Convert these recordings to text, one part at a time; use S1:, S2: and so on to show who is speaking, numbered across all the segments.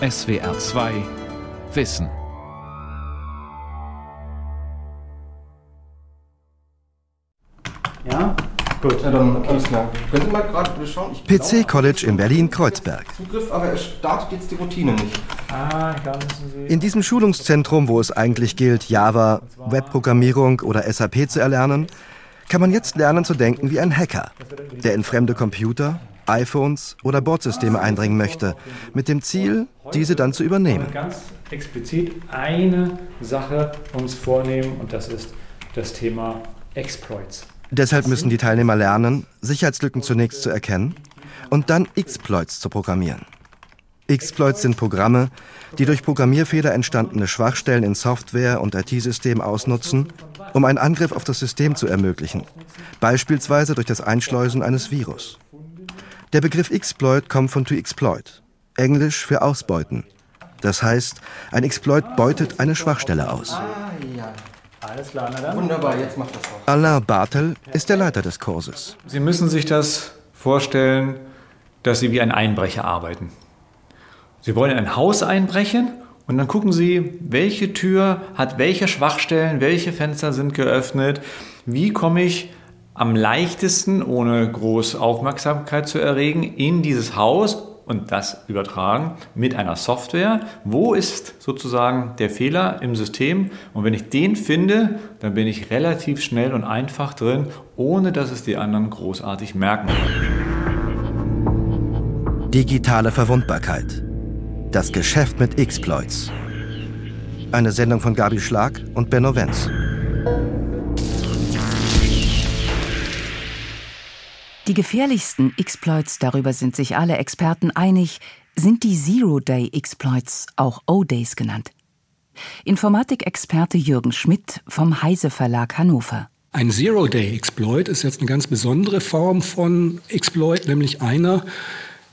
S1: SWR 2 Wissen.
S2: Ja? Gut.
S3: Ja, dann alles klar. Können Sie mal gerade schauen? Ich
S4: PC
S3: glaube,
S4: College in Berlin-Kreuzberg.
S3: Zugriff, aber er startet jetzt die Routine nicht.
S2: Ah, da müssen Sie.
S4: In diesem Schulungszentrum, wo es eigentlich gilt, Java, Webprogrammierung oder SAP zu erlernen, kann man jetzt lernen zu denken wie ein Hacker, der in fremde Computer, iPhones oder Bordsysteme eindringen möchte, mit dem Ziel, diese dann zu übernehmen.
S2: ganz explizit eine Sache uns vornehmen und das ist das Thema Exploits.
S4: Deshalb müssen die Teilnehmer lernen, Sicherheitslücken zunächst zu erkennen und dann Exploits zu programmieren. Exploits sind Programme, die durch Programmierfehler entstandene Schwachstellen in Software und IT-Systemen ausnutzen, um einen Angriff auf das System zu ermöglichen, beispielsweise durch das Einschleusen eines Virus. Der Begriff Exploit kommt von to exploit, englisch für ausbeuten. Das heißt, ein Exploit beutet eine Schwachstelle aus.
S3: Ah, ja.
S2: Alles klar, na dann.
S3: Wunderbar, jetzt macht das auch.
S4: Alain Bartel ist der Leiter des Kurses.
S5: Sie müssen sich das vorstellen, dass Sie wie ein Einbrecher arbeiten. Sie wollen in ein Haus einbrechen und dann gucken Sie, welche Tür hat welche Schwachstellen, welche Fenster sind geöffnet, wie komme ich am leichtesten, ohne groß Aufmerksamkeit zu erregen, in dieses Haus und das übertragen mit einer Software. Wo ist sozusagen der Fehler im System? Und wenn ich den finde, dann bin ich relativ schnell und einfach drin, ohne dass es die anderen großartig merken.
S4: Digitale Verwundbarkeit. Das Geschäft mit Exploits. Eine Sendung von Gabi Schlag und Benno Wenz.
S6: Die gefährlichsten Exploits, darüber sind sich alle Experten einig, sind die Zero-Day-Exploits, auch O-Days genannt. Informatikexperte Jürgen Schmidt vom Heise Verlag Hannover.
S7: Ein Zero-Day-Exploit ist jetzt eine ganz besondere Form von Exploit, nämlich einer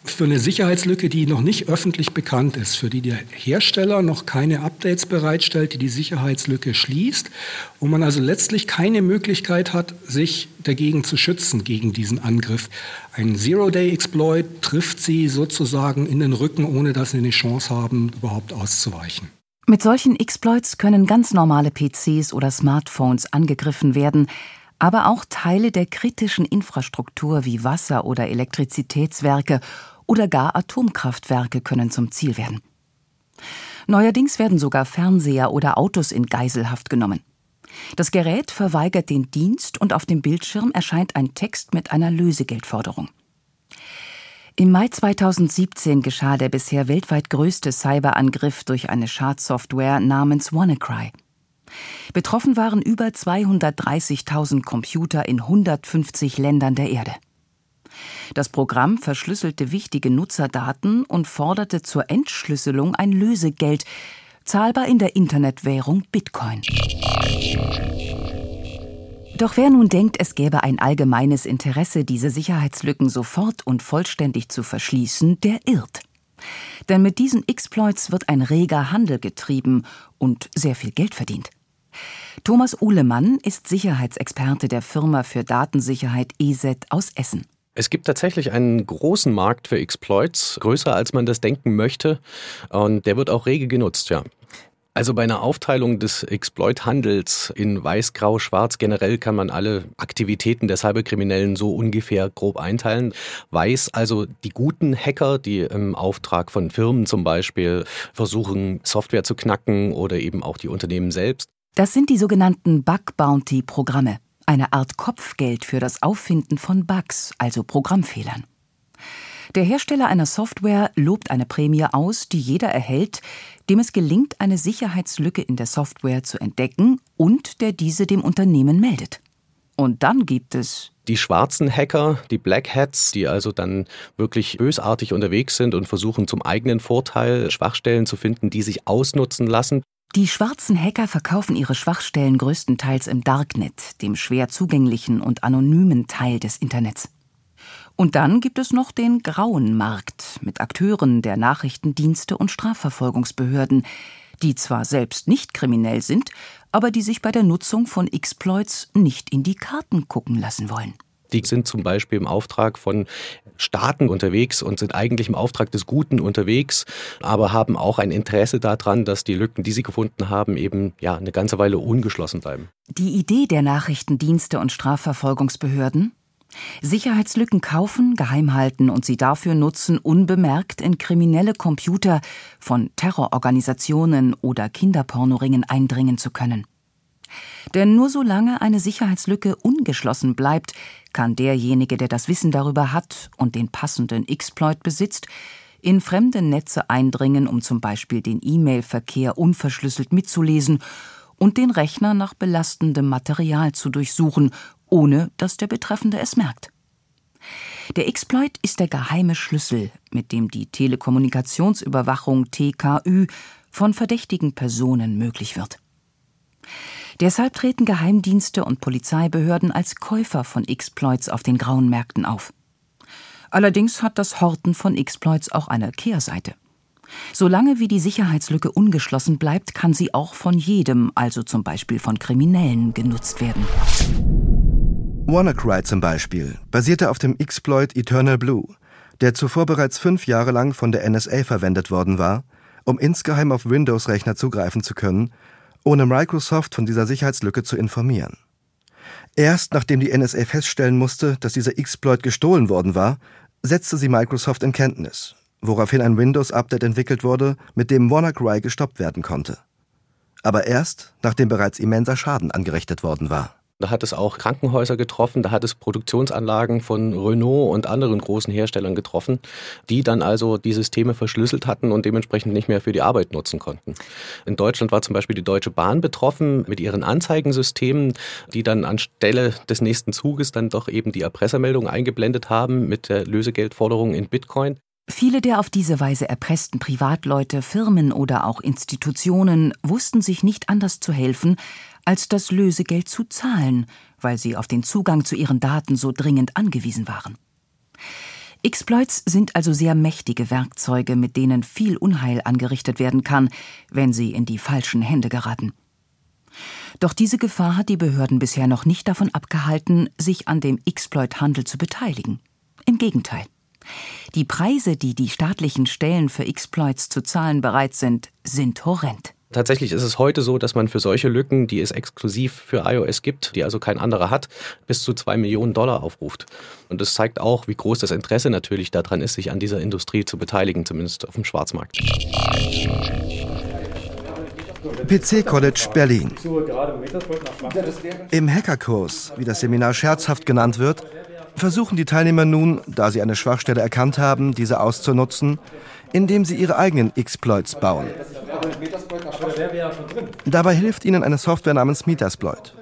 S7: für eine Sicherheitslücke, die noch nicht öffentlich bekannt ist, für die der Hersteller noch keine Updates bereitstellt, die die Sicherheitslücke schließt, wo man also letztlich keine Möglichkeit hat, sich dagegen zu schützen, gegen diesen Angriff. Ein Zero-Day-Exploit trifft sie sozusagen in den Rücken, ohne dass sie eine Chance haben, überhaupt auszuweichen.
S6: Mit solchen Exploits können ganz normale PCs oder Smartphones angegriffen werden, aber auch Teile der kritischen Infrastruktur wie Wasser- oder Elektrizitätswerke oder gar Atomkraftwerke können zum Ziel werden. Neuerdings werden sogar Fernseher oder Autos in Geiselhaft genommen. Das Gerät verweigert den Dienst und auf dem Bildschirm erscheint ein Text mit einer Lösegeldforderung. Im Mai 2017 geschah der bisher weltweit größte Cyberangriff durch eine Schadsoftware namens WannaCry. Betroffen waren über 230.000 Computer in 150 Ländern der Erde. Das Programm verschlüsselte wichtige Nutzerdaten und forderte zur Entschlüsselung ein Lösegeld, zahlbar in der Internetwährung Bitcoin. Doch wer nun denkt, es gäbe ein allgemeines Interesse, diese Sicherheitslücken sofort und vollständig zu verschließen, der irrt. Denn mit diesen Exploits wird ein reger Handel getrieben und sehr viel Geld verdient. Thomas Uhlemann ist Sicherheitsexperte der Firma für Datensicherheit EZ aus Essen.
S8: Es gibt tatsächlich einen großen Markt für Exploits, größer als man das denken möchte. Und der wird auch rege genutzt, ja. Also bei einer Aufteilung des Exploit-Handels in Weiß, Grau, Schwarz generell kann man alle Aktivitäten der Cyberkriminellen so ungefähr grob einteilen. Weiß also die guten Hacker, die im Auftrag von Firmen zum Beispiel versuchen, Software zu knacken oder eben auch die Unternehmen selbst.
S6: Das sind die sogenannten Bug-Bounty-Programme, eine Art Kopfgeld für das Auffinden von Bugs, also Programmfehlern. Der Hersteller einer Software lobt eine Prämie aus, die jeder erhält, dem es gelingt, eine Sicherheitslücke in der Software zu entdecken und der diese dem Unternehmen meldet. Und dann gibt es
S8: die schwarzen Hacker, die Black Hats, die also dann wirklich bösartig unterwegs sind und versuchen zum eigenen Vorteil Schwachstellen zu finden, die sich ausnutzen lassen.
S6: Die schwarzen Hacker verkaufen ihre Schwachstellen größtenteils im Darknet, dem schwer zugänglichen und anonymen Teil des Internets. Und dann gibt es noch den grauen Markt mit Akteuren der Nachrichtendienste und Strafverfolgungsbehörden, die zwar selbst nicht kriminell sind, aber die sich bei der Nutzung von Exploits nicht in die Karten gucken lassen wollen.
S8: Die sind zum Beispiel im Auftrag von Staaten unterwegs und sind eigentlich im Auftrag des Guten unterwegs, aber haben auch ein Interesse daran, dass die Lücken, die sie gefunden haben, eben ja eine ganze Weile ungeschlossen bleiben.
S6: Die Idee der Nachrichtendienste und Strafverfolgungsbehörden? Sicherheitslücken kaufen, geheim halten und sie dafür nutzen, unbemerkt in kriminelle Computer von Terrororganisationen oder Kinderpornoringen eindringen zu können. Denn nur solange eine Sicherheitslücke ungeschlossen bleibt, kann derjenige, der das Wissen darüber hat und den passenden Exploit besitzt, in fremde Netze eindringen, um zum Beispiel den E-Mail-Verkehr unverschlüsselt mitzulesen und den Rechner nach belastendem Material zu durchsuchen, ohne dass der Betreffende es merkt. Der Exploit ist der geheime Schlüssel, mit dem die Telekommunikationsüberwachung TKÜ von verdächtigen Personen möglich wird. Deshalb treten Geheimdienste und Polizeibehörden als Käufer von Exploits auf den grauen Märkten auf. Allerdings hat das Horten von Exploits auch eine Kehrseite. Solange wie die Sicherheitslücke ungeschlossen bleibt, kann sie auch von jedem, also zum Beispiel von Kriminellen, genutzt werden.
S4: WannaCry zum Beispiel basierte auf dem Exploit Eternal Blue, der zuvor bereits fünf Jahre lang von der NSA verwendet worden war, um insgeheim auf Windows-Rechner zugreifen zu können ohne Microsoft von dieser Sicherheitslücke zu informieren. Erst nachdem die NSA feststellen musste, dass dieser Exploit gestohlen worden war, setzte sie Microsoft in Kenntnis, woraufhin ein Windows-Update entwickelt wurde, mit dem WannaCry gestoppt werden konnte. Aber erst, nachdem bereits immenser Schaden angerichtet worden war.
S8: Da hat es auch Krankenhäuser getroffen, da hat es Produktionsanlagen von Renault und anderen großen Herstellern getroffen, die dann also die Systeme verschlüsselt hatten und dementsprechend nicht mehr für die Arbeit nutzen konnten. In Deutschland war zum Beispiel die Deutsche Bahn betroffen mit ihren Anzeigensystemen, die dann anstelle des nächsten Zuges dann doch eben die Erpressermeldung eingeblendet haben mit der Lösegeldforderung in Bitcoin.
S6: Viele der auf diese Weise erpressten Privatleute, Firmen oder auch Institutionen wussten sich nicht anders zu helfen, als das Lösegeld zu zahlen, weil sie auf den Zugang zu ihren Daten so dringend angewiesen waren. Exploits sind also sehr mächtige Werkzeuge, mit denen viel Unheil angerichtet werden kann, wenn sie in die falschen Hände geraten. Doch diese Gefahr hat die Behörden bisher noch nicht davon abgehalten, sich an dem Exploit-Handel zu beteiligen. Im Gegenteil. Die Preise, die die staatlichen Stellen für Exploits zu zahlen bereit sind, sind horrend.
S8: Tatsächlich ist es heute so, dass man für solche Lücken, die es exklusiv für iOS gibt, die also kein anderer hat, bis zu zwei Millionen Dollar aufruft. Und das zeigt auch, wie groß das Interesse natürlich daran ist, sich an dieser Industrie zu beteiligen, zumindest auf dem Schwarzmarkt.
S4: PC College Berlin. Im Hackerkurs, wie das Seminar scherzhaft genannt wird, versuchen die Teilnehmer nun, da sie eine Schwachstelle erkannt haben, diese auszunutzen, indem sie ihre eigenen Exploits bauen. Dabei hilft ihnen eine Software namens Metasploit,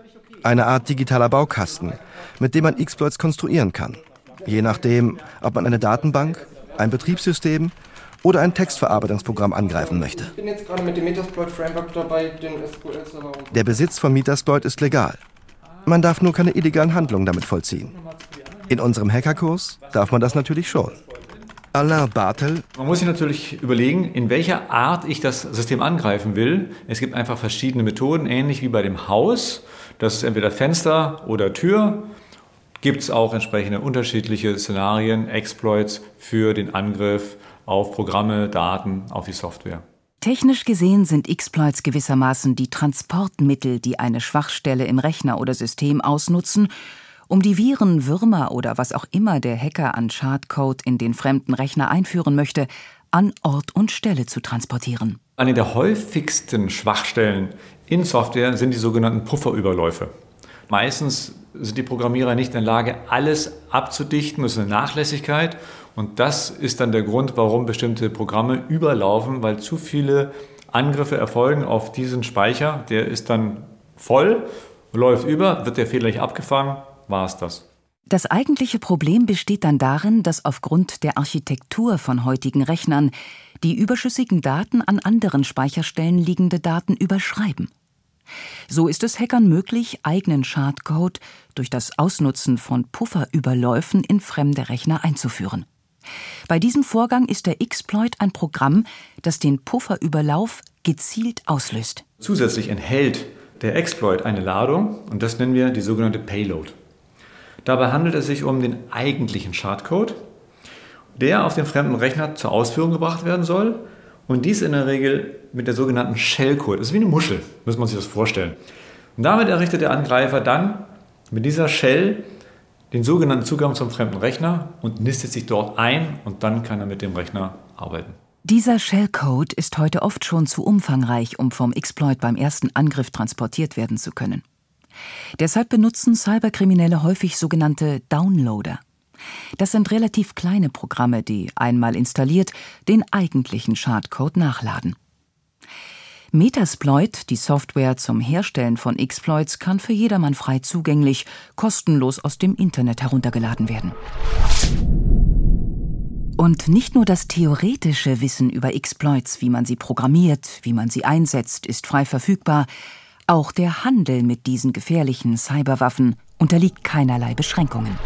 S4: eine Art digitaler Baukasten, mit dem man Exploits konstruieren kann, je nachdem, ob man eine Datenbank, ein Betriebssystem oder ein Textverarbeitungsprogramm angreifen möchte. Der Besitz von Metasploit ist legal. Man darf nur keine illegalen Handlungen damit vollziehen. In unserem Hackerkurs darf man das natürlich schon. Alain Bartel.
S5: Man muss sich natürlich überlegen, in welcher Art ich das System angreifen will. Es gibt einfach verschiedene Methoden, ähnlich wie bei dem Haus. Das ist entweder Fenster oder Tür. Gibt es auch entsprechende unterschiedliche Szenarien, Exploits für den Angriff auf Programme, Daten, auf die Software.
S6: Technisch gesehen sind Exploits gewissermaßen die Transportmittel, die eine Schwachstelle im Rechner oder System ausnutzen um die Viren, Würmer oder was auch immer der Hacker an Schadcode in den fremden Rechner einführen möchte, an Ort und Stelle zu transportieren.
S5: Eine der häufigsten Schwachstellen in Software sind die sogenannten Pufferüberläufe. Meistens sind die Programmierer nicht in der Lage, alles abzudichten. Das ist eine Nachlässigkeit. Und das ist dann der Grund, warum bestimmte Programme überlaufen, weil zu viele Angriffe erfolgen auf diesen Speicher. Der ist dann voll, läuft über, wird der Fehler nicht abgefangen war es das.
S6: Das eigentliche Problem besteht dann darin, dass aufgrund der Architektur von heutigen Rechnern die überschüssigen Daten an anderen Speicherstellen liegende Daten überschreiben. So ist es Hackern möglich, eigenen Schadcode durch das Ausnutzen von Pufferüberläufen in fremde Rechner einzuführen. Bei diesem Vorgang ist der Exploit ein Programm, das den Pufferüberlauf gezielt auslöst.
S5: Zusätzlich enthält der Exploit eine Ladung und das nennen wir die sogenannte Payload. Dabei handelt es sich um den eigentlichen Schadcode, der auf dem fremden Rechner zur Ausführung gebracht werden soll. Und dies in der Regel mit der sogenannten Shellcode. Das ist wie eine Muschel, muss man sich das vorstellen. Und damit errichtet der Angreifer dann mit dieser Shell den sogenannten Zugang zum fremden Rechner und nistet sich dort ein und dann kann er mit dem Rechner arbeiten.
S6: Dieser Shellcode ist heute oft schon zu umfangreich, um vom Exploit beim ersten Angriff transportiert werden zu können. Deshalb benutzen Cyberkriminelle häufig sogenannte Downloader. Das sind relativ kleine Programme, die einmal installiert den eigentlichen Schadcode nachladen. Metasploit, die Software zum Herstellen von Exploits, kann für jedermann frei zugänglich, kostenlos aus dem Internet heruntergeladen werden. Und nicht nur das theoretische Wissen über Exploits, wie man sie programmiert, wie man sie einsetzt, ist frei verfügbar, auch der Handel mit diesen gefährlichen Cyberwaffen unterliegt keinerlei Beschränkungen.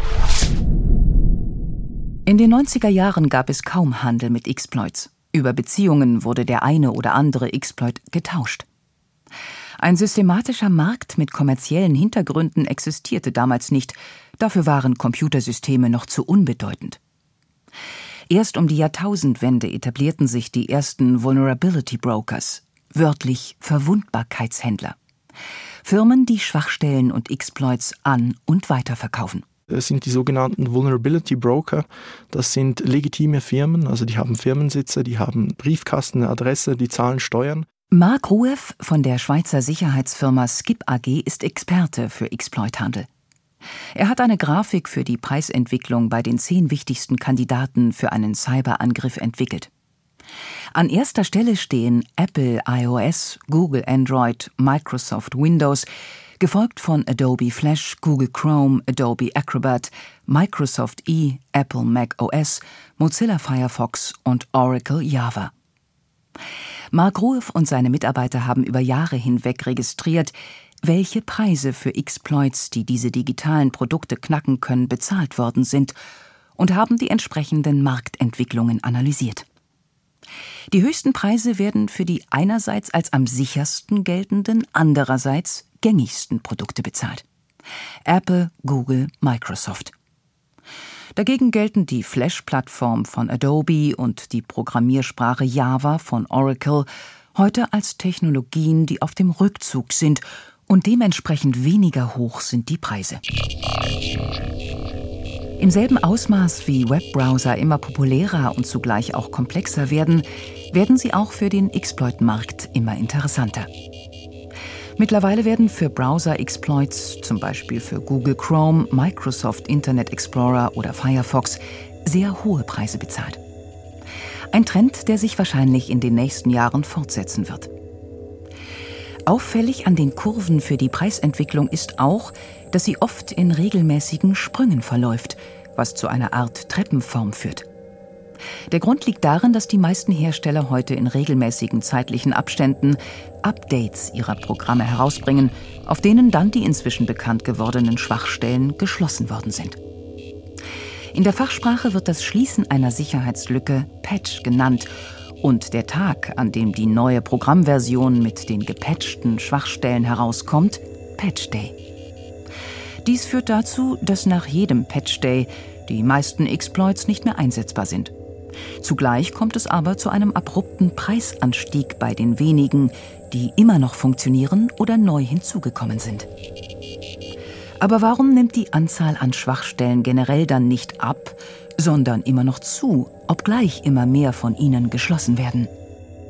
S6: In den 90er Jahren gab es kaum Handel mit Exploits. Über Beziehungen wurde der eine oder andere Exploit getauscht. Ein systematischer Markt mit kommerziellen Hintergründen existierte damals nicht, dafür waren Computersysteme noch zu unbedeutend. Erst um die Jahrtausendwende etablierten sich die ersten Vulnerability Brokers, wörtlich Verwundbarkeitshändler. Firmen, die Schwachstellen und Exploits an und weiterverkaufen.
S9: Es sind die sogenannten Vulnerability Broker. Das sind legitime Firmen, also die haben Firmensitze, die haben Briefkasten, eine Adresse, die zahlen Steuern.
S6: Mark Rueff von der Schweizer Sicherheitsfirma Skip AG ist Experte für Exploithandel. Er hat eine Grafik für die Preisentwicklung bei den zehn wichtigsten Kandidaten für einen Cyberangriff entwickelt. An erster Stelle stehen Apple iOS, Google Android, Microsoft Windows, gefolgt von Adobe Flash, Google Chrome, Adobe Acrobat, Microsoft E, Apple Mac OS, Mozilla Firefox und Oracle Java. Mark Rueff und seine Mitarbeiter haben über Jahre hinweg registriert, welche Preise für Exploits, die diese digitalen Produkte knacken können, bezahlt worden sind und haben die entsprechenden Marktentwicklungen analysiert. Die höchsten Preise werden für die einerseits als am sichersten geltenden, andererseits gängigsten Produkte bezahlt. Apple, Google, Microsoft. Dagegen gelten die Flash-Plattform von Adobe und die Programmiersprache Java von Oracle heute als Technologien, die auf dem Rückzug sind und dementsprechend weniger hoch sind die Preise. Im selben Ausmaß wie Webbrowser immer populärer und zugleich auch komplexer werden, werden sie auch für den Exploit-Markt immer interessanter. Mittlerweile werden für Browser-Exploits, zum Beispiel für Google Chrome, Microsoft Internet Explorer oder Firefox, sehr hohe Preise bezahlt. Ein Trend, der sich wahrscheinlich in den nächsten Jahren fortsetzen wird. Auffällig an den Kurven für die Preisentwicklung ist auch, dass sie oft in regelmäßigen Sprüngen verläuft, was zu einer Art Treppenform führt. Der Grund liegt darin, dass die meisten Hersteller heute in regelmäßigen zeitlichen Abständen Updates ihrer Programme herausbringen, auf denen dann die inzwischen bekannt gewordenen Schwachstellen geschlossen worden sind. In der Fachsprache wird das Schließen einer Sicherheitslücke Patch genannt und der Tag, an dem die neue Programmversion mit den gepatchten Schwachstellen herauskommt, Patch Day. Dies führt dazu, dass nach jedem Patch Day die meisten Exploits nicht mehr einsetzbar sind. Zugleich kommt es aber zu einem abrupten Preisanstieg bei den wenigen, die immer noch funktionieren oder neu hinzugekommen sind. Aber warum nimmt die Anzahl an Schwachstellen generell dann nicht ab, sondern immer noch zu, obgleich immer mehr von ihnen geschlossen werden?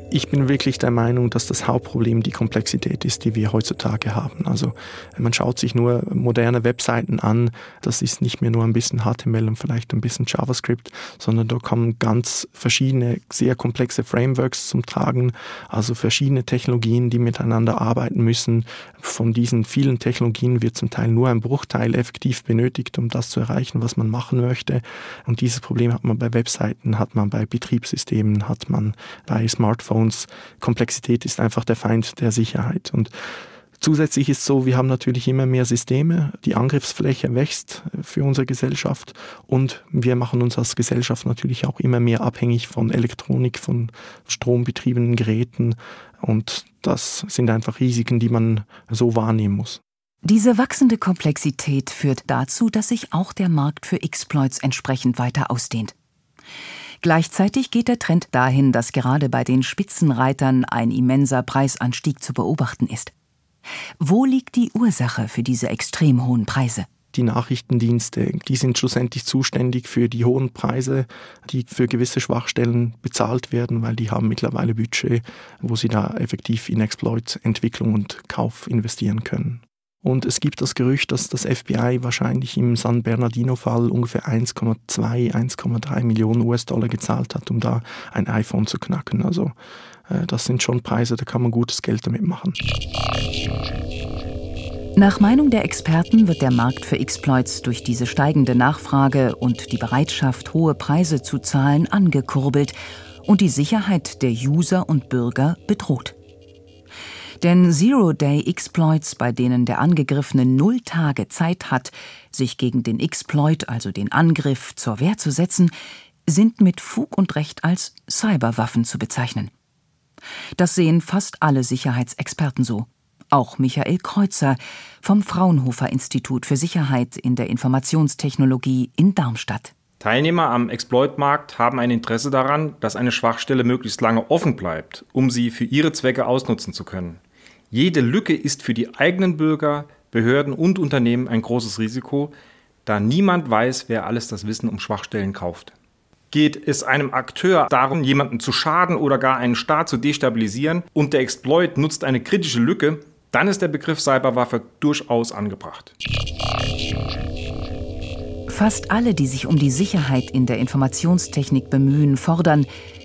S9: Ich bin wirklich der Meinung, dass das Hauptproblem die Komplexität ist, die wir heutzutage haben. Also man schaut sich nur moderne Webseiten an, das ist nicht mehr nur ein bisschen HTML und vielleicht ein bisschen JavaScript, sondern da kommen ganz verschiedene, sehr komplexe Frameworks zum Tragen, also verschiedene Technologien, die miteinander arbeiten müssen. Von diesen vielen Technologien wird zum Teil nur ein Bruchteil effektiv benötigt, um das zu erreichen, was man machen möchte. Und dieses Problem hat man bei Webseiten, hat man bei Betriebssystemen, hat man bei Smartphones Smartphones. Komplexität ist einfach der Feind der Sicherheit. Und Zusätzlich ist so, wir haben natürlich immer mehr Systeme, die Angriffsfläche wächst für unsere Gesellschaft und wir machen uns als Gesellschaft natürlich auch immer mehr abhängig von Elektronik, von strombetriebenen Geräten und das sind einfach Risiken, die man so wahrnehmen muss.
S6: Diese wachsende Komplexität führt dazu, dass sich auch der Markt für Exploits entsprechend weiter ausdehnt. Gleichzeitig geht der Trend dahin, dass gerade bei den Spitzenreitern ein immenser Preisanstieg zu beobachten ist. Wo liegt die Ursache für diese extrem hohen Preise?
S9: die Nachrichtendienste, die sind schlussendlich zuständig für die hohen Preise, die für gewisse Schwachstellen bezahlt werden, weil die haben mittlerweile Budget, wo sie da effektiv in Exploit, Entwicklung und Kauf investieren können. Und es gibt das Gerücht, dass das FBI wahrscheinlich im San Bernardino-Fall ungefähr 1,2, 1,3 Millionen US-Dollar gezahlt hat, um da ein iPhone zu knacken. Also äh, das sind schon Preise, da kann man gutes Geld damit machen.
S6: Nach Meinung der Experten wird der Markt für Exploits durch diese steigende Nachfrage und die Bereitschaft, hohe Preise zu zahlen, angekurbelt und die Sicherheit der User und Bürger bedroht. Denn Zero-Day-Exploits, bei denen der Angegriffene null Tage Zeit hat, sich gegen den Exploit, also den Angriff, zur Wehr zu setzen, sind mit Fug und Recht als Cyberwaffen zu bezeichnen. Das sehen fast alle Sicherheitsexperten so auch Michael Kreuzer vom Fraunhofer Institut für Sicherheit in der Informationstechnologie in Darmstadt.
S10: Teilnehmer am Exploit-Markt haben ein Interesse daran, dass eine Schwachstelle möglichst lange offen bleibt, um sie für ihre Zwecke ausnutzen zu können. Jede Lücke ist für die eigenen Bürger, Behörden und Unternehmen ein großes Risiko, da niemand weiß, wer alles das Wissen um Schwachstellen kauft. Geht es einem Akteur darum, jemanden zu schaden oder gar einen Staat zu destabilisieren und der Exploit nutzt eine kritische Lücke, dann ist der Begriff Cyberwaffe durchaus angebracht.
S6: Fast alle, die sich um die Sicherheit in der Informationstechnik bemühen, fordern,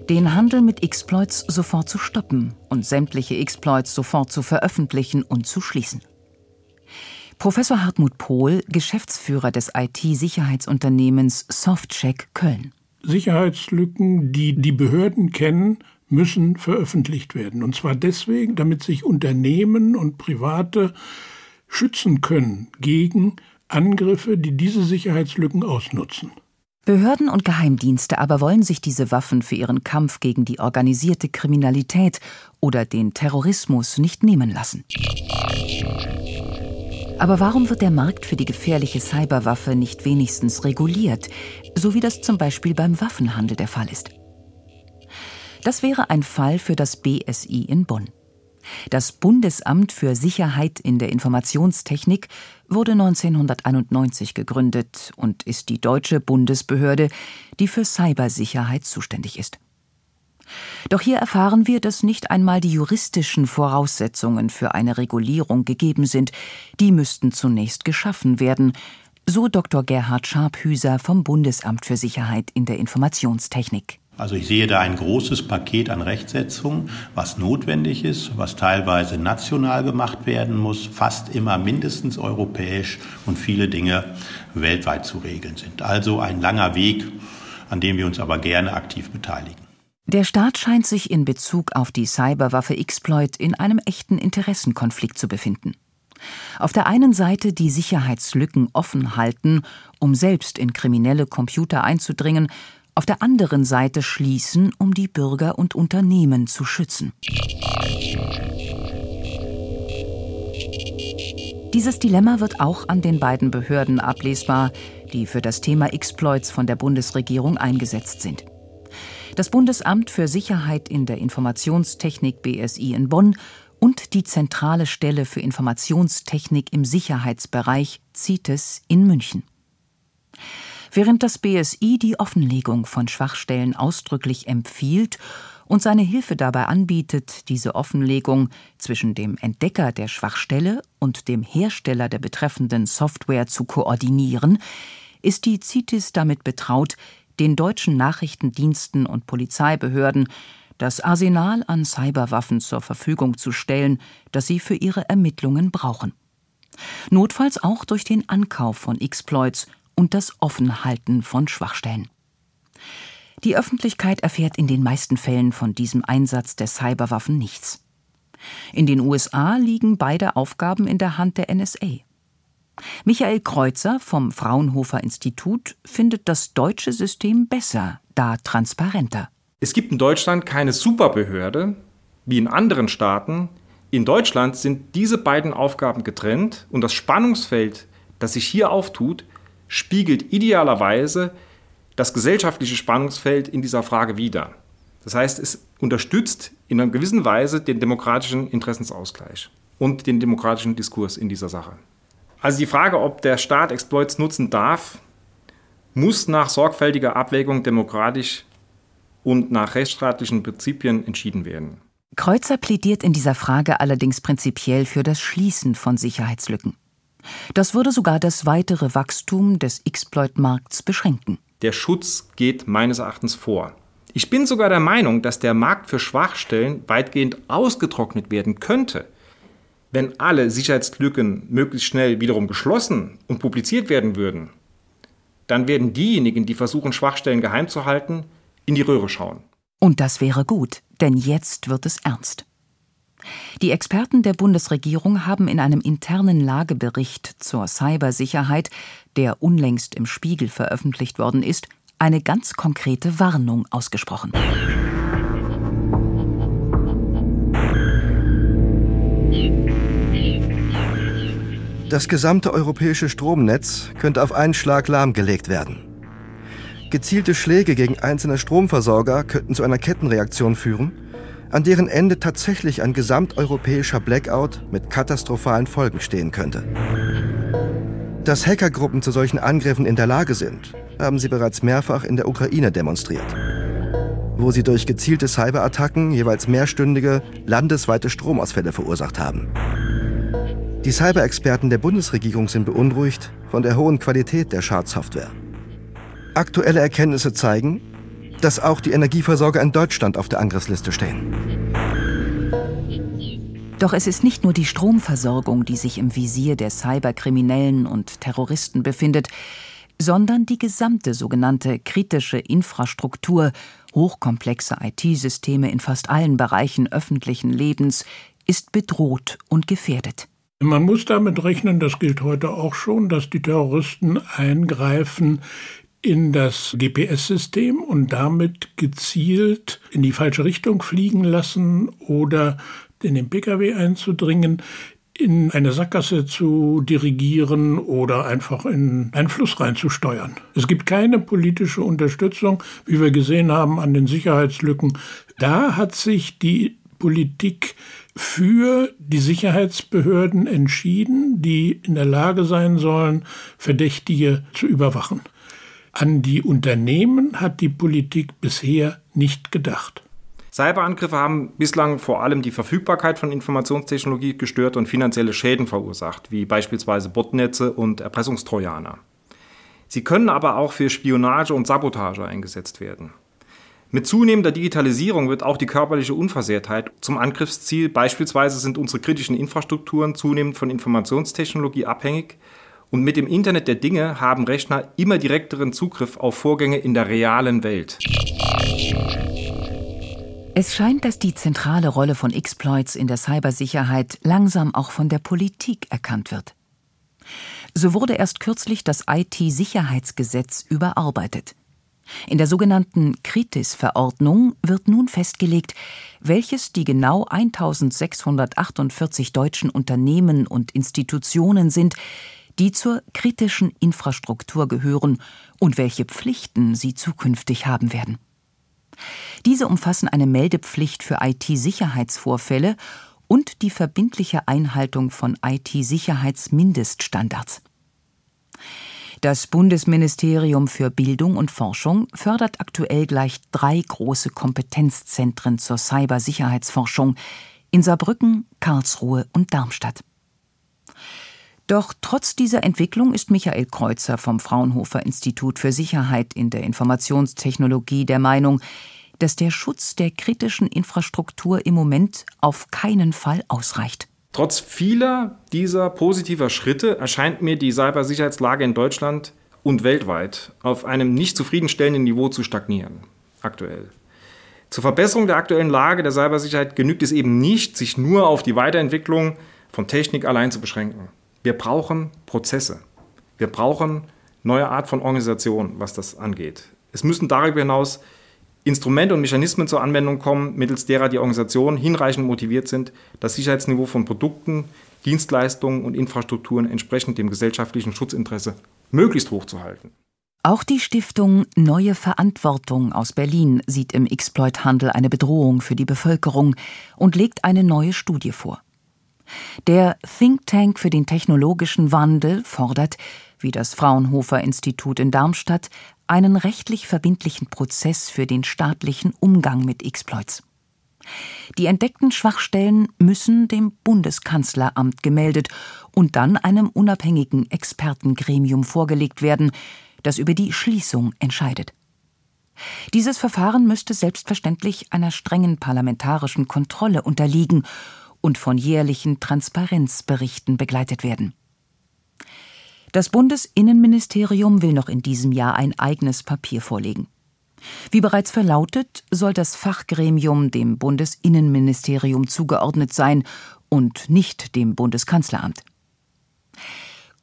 S6: den Handel mit Exploits sofort zu stoppen und sämtliche Exploits sofort zu veröffentlichen und zu schließen. Professor Hartmut Pohl, Geschäftsführer des IT-Sicherheitsunternehmens Softcheck Köln.
S11: Sicherheitslücken, die die Behörden kennen, müssen veröffentlicht werden. Und zwar deswegen, damit sich Unternehmen und Private schützen können gegen Angriffe, die diese Sicherheitslücken ausnutzen.
S6: Behörden und Geheimdienste aber wollen sich diese Waffen für ihren Kampf gegen die organisierte Kriminalität oder den Terrorismus nicht nehmen lassen. Aber warum wird der Markt für die gefährliche Cyberwaffe nicht wenigstens reguliert, so wie das zum Beispiel beim Waffenhandel der Fall ist? Das wäre ein Fall für das BSI in Bonn. Das Bundesamt für Sicherheit in der Informationstechnik wurde 1991 gegründet und ist die deutsche Bundesbehörde, die für Cybersicherheit zuständig ist. Doch hier erfahren wir, dass nicht einmal die juristischen Voraussetzungen für eine Regulierung gegeben sind, die müssten zunächst geschaffen werden, so Dr. Gerhard Scharphüser vom Bundesamt für Sicherheit in der Informationstechnik.
S12: Also ich sehe da ein großes Paket an Rechtsetzung, was notwendig ist, was teilweise national gemacht werden muss, fast immer mindestens europäisch und viele Dinge weltweit zu regeln sind. Also ein langer Weg, an dem wir uns aber gerne aktiv beteiligen.
S6: Der Staat scheint sich in Bezug auf die Cyberwaffe Exploit in einem echten Interessenkonflikt zu befinden. Auf der einen Seite die Sicherheitslücken offen halten, um selbst in kriminelle Computer einzudringen, auf der anderen Seite schließen, um die Bürger und Unternehmen zu schützen. Dieses Dilemma wird auch an den beiden Behörden ablesbar, die für das Thema Exploits von der Bundesregierung eingesetzt sind. Das Bundesamt für Sicherheit in der Informationstechnik BSI in Bonn und die Zentrale Stelle für Informationstechnik im Sicherheitsbereich CITES in München. Während das BSI die Offenlegung von Schwachstellen ausdrücklich empfiehlt und seine Hilfe dabei anbietet, diese Offenlegung zwischen dem Entdecker der Schwachstelle und dem Hersteller der betreffenden Software zu koordinieren, ist die CITES damit betraut, den deutschen Nachrichtendiensten und Polizeibehörden das Arsenal an Cyberwaffen zur Verfügung zu stellen, das sie für ihre Ermittlungen brauchen. Notfalls auch durch den Ankauf von Exploits und das Offenhalten von Schwachstellen. Die Öffentlichkeit erfährt in den meisten Fällen von diesem Einsatz der Cyberwaffen nichts. In den USA liegen beide Aufgaben in der Hand der NSA. Michael Kreuzer vom Fraunhofer Institut findet das deutsche System besser, da transparenter.
S10: Es gibt in Deutschland keine Superbehörde, wie in anderen Staaten, In Deutschland sind diese beiden Aufgaben getrennt und das Spannungsfeld, das sich hier auftut, spiegelt idealerweise das gesellschaftliche Spannungsfeld in dieser Frage wider. Das heißt, es unterstützt in einer gewissen Weise den demokratischen Interessensausgleich und den demokratischen Diskurs in dieser Sache. Also die Frage, ob der Staat Exploits nutzen darf, muss nach sorgfältiger Abwägung demokratisch und nach rechtsstaatlichen Prinzipien entschieden werden.
S6: Kreuzer plädiert in dieser Frage allerdings prinzipiell für das Schließen von Sicherheitslücken. Das würde sogar das weitere Wachstum des Exploit-Markts beschränken.
S10: Der Schutz geht meines Erachtens vor. Ich bin sogar der Meinung, dass der Markt für Schwachstellen weitgehend ausgetrocknet werden könnte. Wenn alle Sicherheitslücken möglichst schnell wiederum geschlossen und publiziert werden würden, dann werden diejenigen, die versuchen, Schwachstellen geheim zu halten, in die Röhre schauen.
S6: Und das wäre gut, denn jetzt wird es ernst. Die Experten der Bundesregierung haben in einem internen Lagebericht zur Cybersicherheit, der unlängst im Spiegel veröffentlicht worden ist, eine ganz konkrete Warnung ausgesprochen.
S4: Das gesamte europäische Stromnetz könnte auf einen Schlag lahmgelegt werden. Gezielte Schläge gegen einzelne Stromversorger könnten zu einer Kettenreaktion führen, an deren Ende tatsächlich ein gesamteuropäischer Blackout mit katastrophalen Folgen stehen könnte. Dass Hackergruppen zu solchen Angriffen in der Lage sind, haben sie bereits mehrfach in der Ukraine demonstriert, wo sie durch gezielte Cyberattacken jeweils mehrstündige, landesweite Stromausfälle verursacht haben. Die Cyber-Experten der Bundesregierung sind beunruhigt von der hohen Qualität der Schadsoftware. Aktuelle Erkenntnisse zeigen, dass auch die Energieversorger in Deutschland auf der Angriffsliste stehen.
S6: Doch es ist nicht nur die Stromversorgung, die sich im Visier der Cyberkriminellen und Terroristen befindet, sondern die gesamte sogenannte kritische Infrastruktur, hochkomplexe IT-Systeme in fast allen Bereichen öffentlichen Lebens, ist bedroht und gefährdet.
S11: Man muss damit rechnen, das gilt heute auch schon, dass die Terroristen eingreifen in das GPS-System und damit gezielt in die falsche Richtung fliegen lassen oder in den Pkw einzudringen, in eine Sackgasse zu dirigieren oder einfach in einen Fluss reinzusteuern. Es gibt keine politische Unterstützung, wie wir gesehen haben an den Sicherheitslücken. Da hat sich die Politik für die Sicherheitsbehörden entschieden, die in der Lage sein sollen, Verdächtige zu überwachen. An die Unternehmen hat die Politik bisher nicht gedacht.
S10: Cyberangriffe haben bislang vor allem die Verfügbarkeit von Informationstechnologie gestört und finanzielle Schäden verursacht, wie beispielsweise Botnetze und Erpressungstrojaner. Sie können aber auch für Spionage und Sabotage eingesetzt werden. Mit zunehmender Digitalisierung wird auch die körperliche Unversehrtheit zum Angriffsziel. Beispielsweise sind unsere kritischen Infrastrukturen zunehmend von Informationstechnologie abhängig. Und mit dem Internet der Dinge haben Rechner immer direkteren Zugriff auf Vorgänge in der realen Welt.
S6: Es scheint, dass die zentrale Rolle von Exploits in der Cybersicherheit langsam auch von der Politik erkannt wird. So wurde erst kürzlich das IT-Sicherheitsgesetz überarbeitet. In der sogenannten Kritis-Verordnung wird nun festgelegt, welches die genau 1648 deutschen Unternehmen und Institutionen sind, die zur kritischen Infrastruktur gehören und welche Pflichten sie zukünftig haben werden. Diese umfassen eine Meldepflicht für IT-Sicherheitsvorfälle und die verbindliche Einhaltung von IT-Sicherheitsmindeststandards. Das Bundesministerium für Bildung und Forschung fördert aktuell gleich drei große Kompetenzzentren zur Cybersicherheitsforschung in Saarbrücken, Karlsruhe und Darmstadt. Doch trotz dieser Entwicklung ist Michael Kreuzer vom Fraunhofer Institut für Sicherheit in der Informationstechnologie der Meinung, dass der Schutz der kritischen Infrastruktur im Moment auf keinen Fall ausreicht.
S10: Trotz vieler dieser positiver Schritte erscheint mir die Cybersicherheitslage in Deutschland und weltweit auf einem nicht zufriedenstellenden Niveau zu stagnieren. Aktuell. Zur Verbesserung der aktuellen Lage der Cybersicherheit genügt es eben nicht, sich nur auf die Weiterentwicklung von Technik allein zu beschränken. Wir brauchen Prozesse. Wir brauchen neue Art von Organisation, was das angeht. Es müssen darüber hinaus Instrumente und Mechanismen zur Anwendung kommen, mittels derer die Organisationen hinreichend motiviert sind, das Sicherheitsniveau von Produkten, Dienstleistungen und Infrastrukturen entsprechend dem gesellschaftlichen Schutzinteresse möglichst hoch zu halten.
S6: Auch die Stiftung Neue Verantwortung aus Berlin sieht im Exploithandel eine Bedrohung für die Bevölkerung und legt eine neue Studie vor. Der Think Tank für den technologischen Wandel fordert, wie das Fraunhofer Institut in Darmstadt, einen rechtlich verbindlichen Prozess für den staatlichen Umgang mit Exploits. Die entdeckten Schwachstellen müssen dem Bundeskanzleramt gemeldet und dann einem unabhängigen Expertengremium vorgelegt werden, das über die Schließung entscheidet. Dieses Verfahren müsste selbstverständlich einer strengen parlamentarischen Kontrolle unterliegen und von jährlichen Transparenzberichten begleitet werden. Das Bundesinnenministerium will noch in diesem Jahr ein eigenes Papier vorlegen. Wie bereits verlautet, soll das Fachgremium dem Bundesinnenministerium zugeordnet sein und nicht dem Bundeskanzleramt.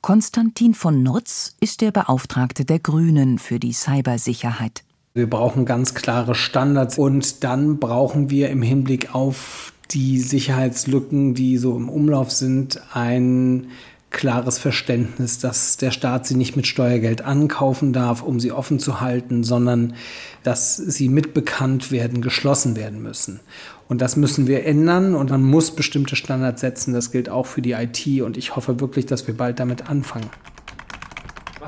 S6: Konstantin von Nutz ist der Beauftragte der Grünen für die Cybersicherheit.
S13: Wir brauchen ganz klare Standards und dann brauchen wir im Hinblick auf die Sicherheitslücken, die so im Umlauf sind, ein klares Verständnis, dass der Staat sie nicht mit Steuergeld ankaufen darf, um sie offen zu halten, sondern dass sie mit bekannt werden, geschlossen werden müssen. Und das müssen wir ändern und man muss bestimmte Standards setzen. Das gilt auch für die IT und ich hoffe wirklich, dass wir bald damit anfangen.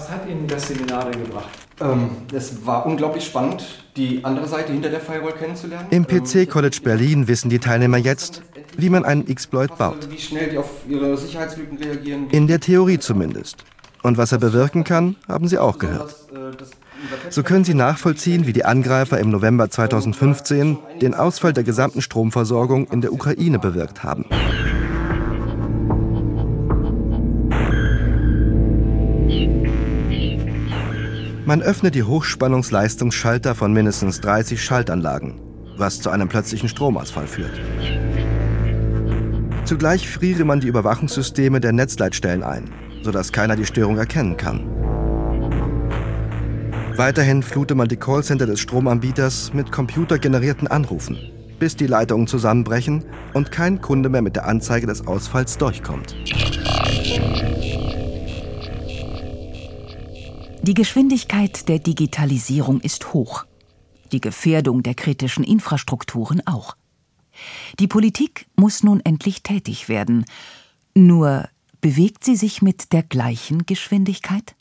S2: Was hat Ihnen das Seminar denn gebracht?
S3: Ähm, es war unglaublich spannend, die andere Seite hinter der Firewall kennenzulernen.
S4: Im PC College Berlin wissen die Teilnehmer jetzt, wie man einen Exploit baut.
S3: Wie schnell die auf ihre Sicherheitslücken reagieren.
S4: In der Theorie zumindest. Und was er bewirken kann, haben sie auch gehört. So können sie nachvollziehen, wie die Angreifer im November 2015 den Ausfall der gesamten Stromversorgung in der Ukraine bewirkt haben. Man öffnet die Hochspannungsleistungsschalter von mindestens 30 Schaltanlagen, was zu einem plötzlichen Stromausfall führt. Zugleich friere man die Überwachungssysteme der Netzleitstellen ein, sodass keiner die Störung erkennen kann. Weiterhin flute man die Callcenter des Stromanbieters mit computergenerierten Anrufen, bis die Leitungen zusammenbrechen und kein Kunde mehr mit der Anzeige des Ausfalls durchkommt.
S6: Die Geschwindigkeit der Digitalisierung ist hoch. Die Gefährdung der kritischen Infrastrukturen auch. Die Politik muss nun endlich tätig werden. Nur bewegt sie sich mit der gleichen Geschwindigkeit?